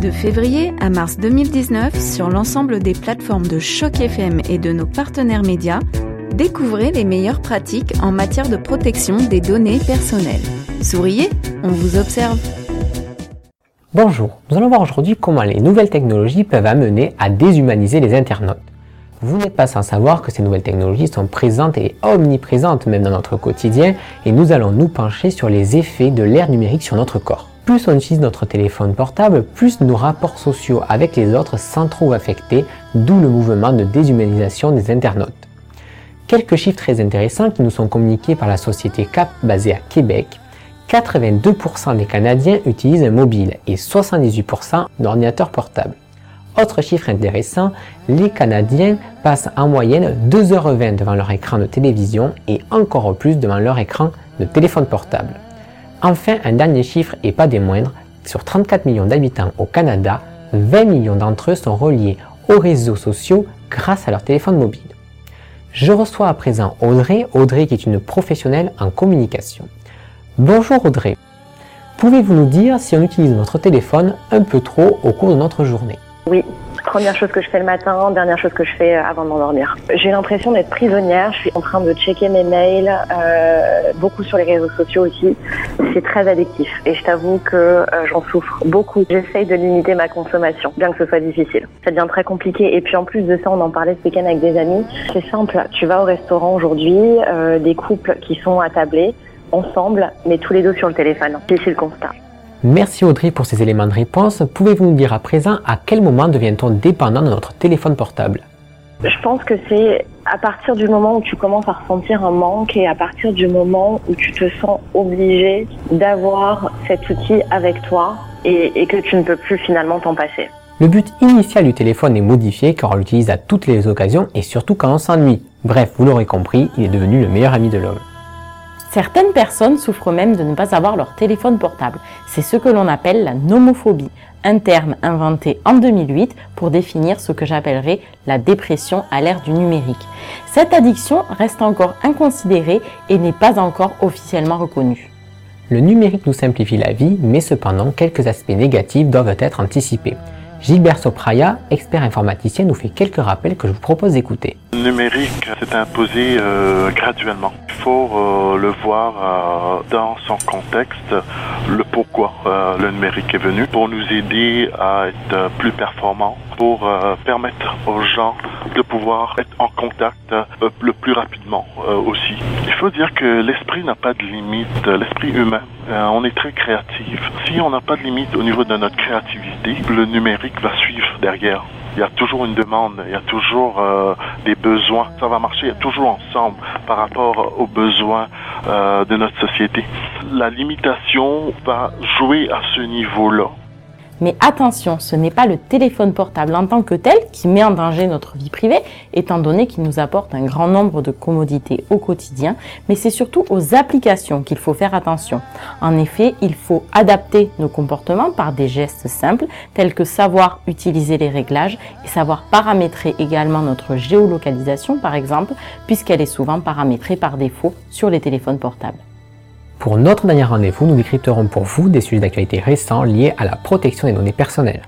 De février à mars 2019, sur l'ensemble des plateformes de Choc FM et de nos partenaires médias, découvrez les meilleures pratiques en matière de protection des données personnelles. Souriez, on vous observe. Bonjour, nous allons voir aujourd'hui comment les nouvelles technologies peuvent amener à déshumaniser les internautes. Vous n'êtes pas sans savoir que ces nouvelles technologies sont présentes et omniprésentes même dans notre quotidien et nous allons nous pencher sur les effets de l'ère numérique sur notre corps plus on utilise notre téléphone portable, plus nos rapports sociaux avec les autres s'en trouvent affectés, d'où le mouvement de déshumanisation des internautes. Quelques chiffres très intéressants qui nous sont communiqués par la société CAP basée à Québec. 82% des Canadiens utilisent un mobile et 78% d'ordinateur portable. Autre chiffre intéressant, les Canadiens passent en moyenne 2h20 devant leur écran de télévision et encore plus devant leur écran de téléphone portable. Enfin, un dernier chiffre et pas des moindres, sur 34 millions d'habitants au Canada, 20 millions d'entre eux sont reliés aux réseaux sociaux grâce à leur téléphone mobile. Je reçois à présent Audrey, Audrey qui est une professionnelle en communication. Bonjour Audrey. Pouvez-vous nous dire si on utilise notre téléphone un peu trop au cours de notre journée? Oui, Première chose que je fais le matin, dernière chose que je fais euh, avant de m'endormir. J'ai l'impression d'être prisonnière. Je suis en train de checker mes mails, euh, beaucoup sur les réseaux sociaux aussi. C'est très addictif et je t'avoue que euh, j'en souffre beaucoup. J'essaye de limiter ma consommation, bien que ce soit difficile. Ça devient très compliqué et puis en plus de ça, on en parlait ce week-end avec des amis. C'est simple. Tu vas au restaurant aujourd'hui, euh, des couples qui sont attablés ensemble, mais tous les deux sur le téléphone. C'est le constat. Merci Audrey pour ces éléments de réponse. Pouvez-vous nous dire à présent à quel moment devient-on dépendant de notre téléphone portable? Je pense que c'est à partir du moment où tu commences à ressentir un manque et à partir du moment où tu te sens obligé d'avoir cet outil avec toi et, que tu ne peux plus finalement t'en passer. Le but initial du téléphone est modifié car on l'utilise à toutes les occasions et surtout quand on s'ennuie. Bref, vous l'aurez compris, il est devenu le meilleur ami de l'homme. Certaines personnes souffrent même de ne pas avoir leur téléphone portable. C'est ce que l'on appelle la nomophobie, un terme inventé en 2008 pour définir ce que j'appellerais la dépression à l'ère du numérique. Cette addiction reste encore inconsidérée et n'est pas encore officiellement reconnue. Le numérique nous simplifie la vie, mais cependant quelques aspects négatifs doivent être anticipés. Gilbert Sopraya, expert informaticien, nous fait quelques rappels que je vous propose d'écouter. Le numérique s'est imposé euh, graduellement. Il faut euh, le voir euh, dans son contexte, le pourquoi le numérique est venu, pour nous aider à être plus performants, pour permettre aux gens de pouvoir être en contact le plus rapidement aussi. Dire que l'esprit n'a pas de limite, l'esprit humain euh, on est très créatif. Si on n'a pas de limite au niveau de notre créativité, le numérique va suivre derrière. Il y a toujours une demande, il y a toujours euh, des besoins. Ça va marcher toujours ensemble par rapport aux besoins euh, de notre société. La limitation va jouer à ce niveau-là. Mais attention, ce n'est pas le téléphone portable en tant que tel qui met en danger notre vie privée, étant donné qu'il nous apporte un grand nombre de commodités au quotidien, mais c'est surtout aux applications qu'il faut faire attention. En effet, il faut adapter nos comportements par des gestes simples, tels que savoir utiliser les réglages et savoir paramétrer également notre géolocalisation, par exemple, puisqu'elle est souvent paramétrée par défaut sur les téléphones portables. Pour notre dernier rendez-vous, nous décrypterons pour vous des sujets d'actualité récents liés à la protection des données personnelles.